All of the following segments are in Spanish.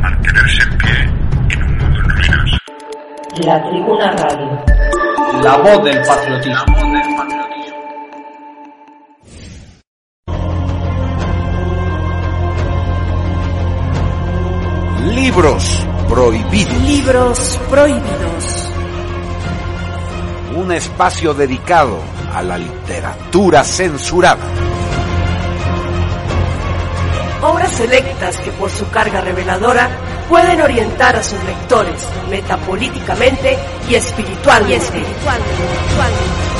Mantenerse en pie en un mundo en ruinas. La Tribuna Radio. La voz del patriotismo. Libros prohibidos. Libros prohibidos. Un espacio dedicado a la literatura censurada. Obras selectas que por su carga reveladora pueden orientar a sus lectores metapolíticamente y espiritualmente. Y espiritualmente.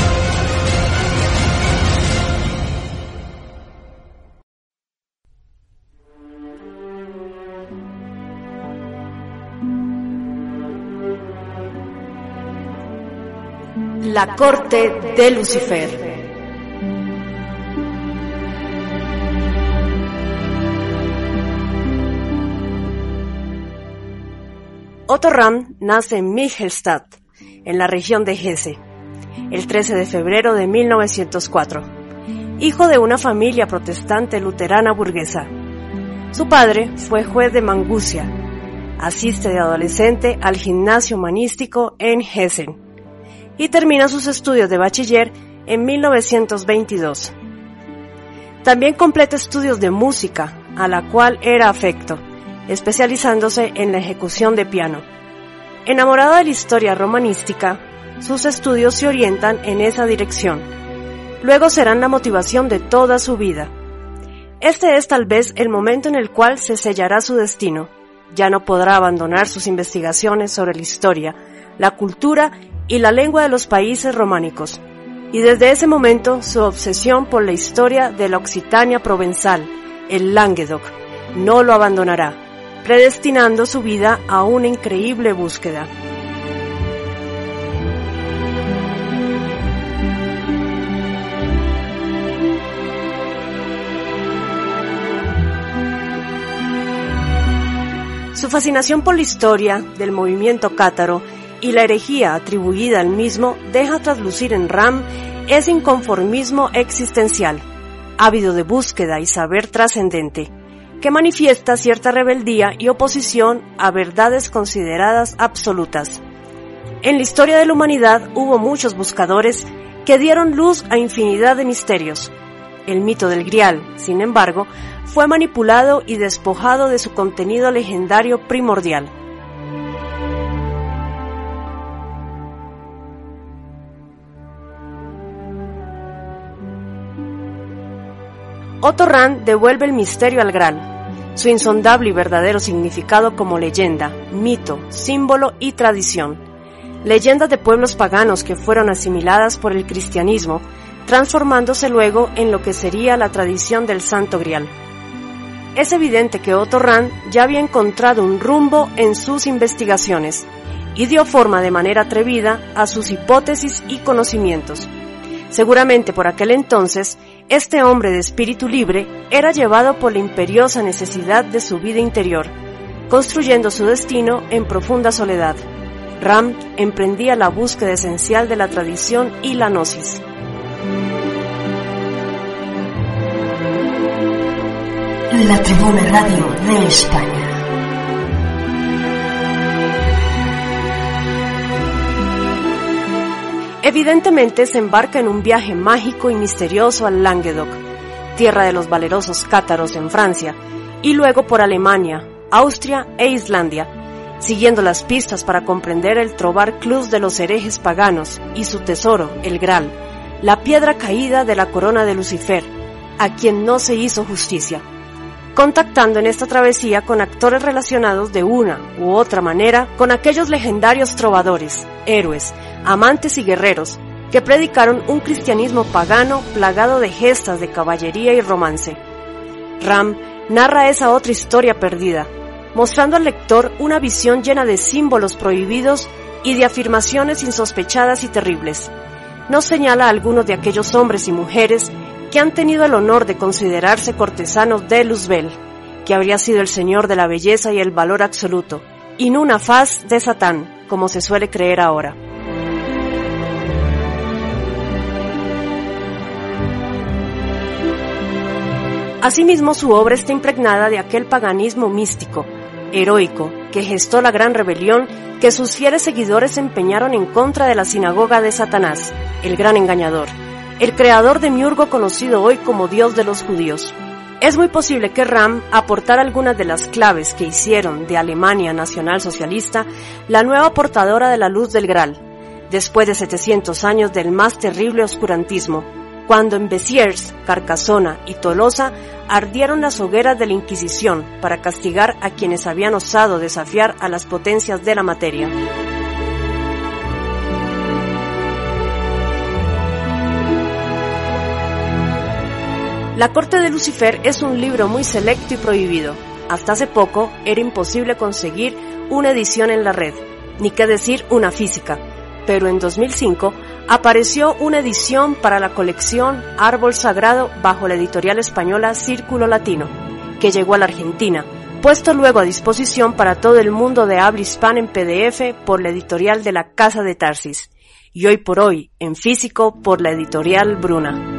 La corte de Lucifer. Otto Ram nace en Michelstadt, en la región de Hesse, el 13 de febrero de 1904, hijo de una familia protestante luterana burguesa. Su padre fue juez de Mangusia, asiste de adolescente al gimnasio humanístico en Hessen y termina sus estudios de bachiller en 1922. También completa estudios de música, a la cual era afecto, especializándose en la ejecución de piano. Enamorado de la historia romanística, sus estudios se orientan en esa dirección. Luego serán la motivación de toda su vida. Este es tal vez el momento en el cual se sellará su destino. Ya no podrá abandonar sus investigaciones sobre la historia, la cultura y la lengua de los países románicos. Y desde ese momento su obsesión por la historia de la Occitania provenzal, el Languedoc, no lo abandonará, predestinando su vida a una increíble búsqueda. Su fascinación por la historia del movimiento cátaro y la herejía atribuida al mismo deja traslucir en Ram ese inconformismo existencial, ávido de búsqueda y saber trascendente, que manifiesta cierta rebeldía y oposición a verdades consideradas absolutas. En la historia de la humanidad hubo muchos buscadores que dieron luz a infinidad de misterios. El mito del Grial, sin embargo, fue manipulado y despojado de su contenido legendario primordial. Otto Rand devuelve el misterio al Graal, su insondable y verdadero significado como leyenda, mito, símbolo y tradición. Leyendas de pueblos paganos que fueron asimiladas por el cristianismo, transformándose luego en lo que sería la tradición del Santo Grial. Es evidente que Otto Rand ya había encontrado un rumbo en sus investigaciones y dio forma de manera atrevida a sus hipótesis y conocimientos. Seguramente por aquel entonces este hombre de espíritu libre era llevado por la imperiosa necesidad de su vida interior, construyendo su destino en profunda soledad. Ram emprendía la búsqueda esencial de la tradición y la gnosis. La Tribuna Radio de España. Evidentemente se embarca en un viaje mágico y misterioso al Languedoc, tierra de los valerosos cátaros en Francia, y luego por Alemania, Austria e Islandia, siguiendo las pistas para comprender el Trobar Club de los herejes paganos y su tesoro, el Graal, la piedra caída de la corona de Lucifer, a quien no se hizo justicia, contactando en esta travesía con actores relacionados de una u otra manera con aquellos legendarios trovadores, héroes, amantes y guerreros, que predicaron un cristianismo pagano plagado de gestas de caballería y romance. Ram narra esa otra historia perdida, mostrando al lector una visión llena de símbolos prohibidos y de afirmaciones insospechadas y terribles. Nos señala a algunos de aquellos hombres y mujeres que han tenido el honor de considerarse cortesanos de Luzbel, que habría sido el señor de la belleza y el valor absoluto, y no una faz de Satán, como se suele creer ahora. Asimismo, su obra está impregnada de aquel paganismo místico, heroico, que gestó la gran rebelión que sus fieles seguidores empeñaron en contra de la sinagoga de Satanás, el gran engañador, el creador de Miurgo conocido hoy como Dios de los judíos. Es muy posible que Ram aportara algunas de las claves que hicieron de Alemania Nacional Socialista la nueva portadora de la luz del Graal, después de 700 años del más terrible oscurantismo, cuando en Besiers, Carcasona y Tolosa ardieron las hogueras de la Inquisición para castigar a quienes habían osado desafiar a las potencias de la materia. La corte de Lucifer es un libro muy selecto y prohibido. Hasta hace poco era imposible conseguir una edición en la red, ni qué decir una física, pero en 2005 apareció una edición para la colección Árbol Sagrado bajo la editorial española Círculo Latino, que llegó a la Argentina, puesto luego a disposición para todo el mundo de habla en PDF por la editorial de la Casa de Tarsis, y hoy por hoy en físico por la editorial Bruna.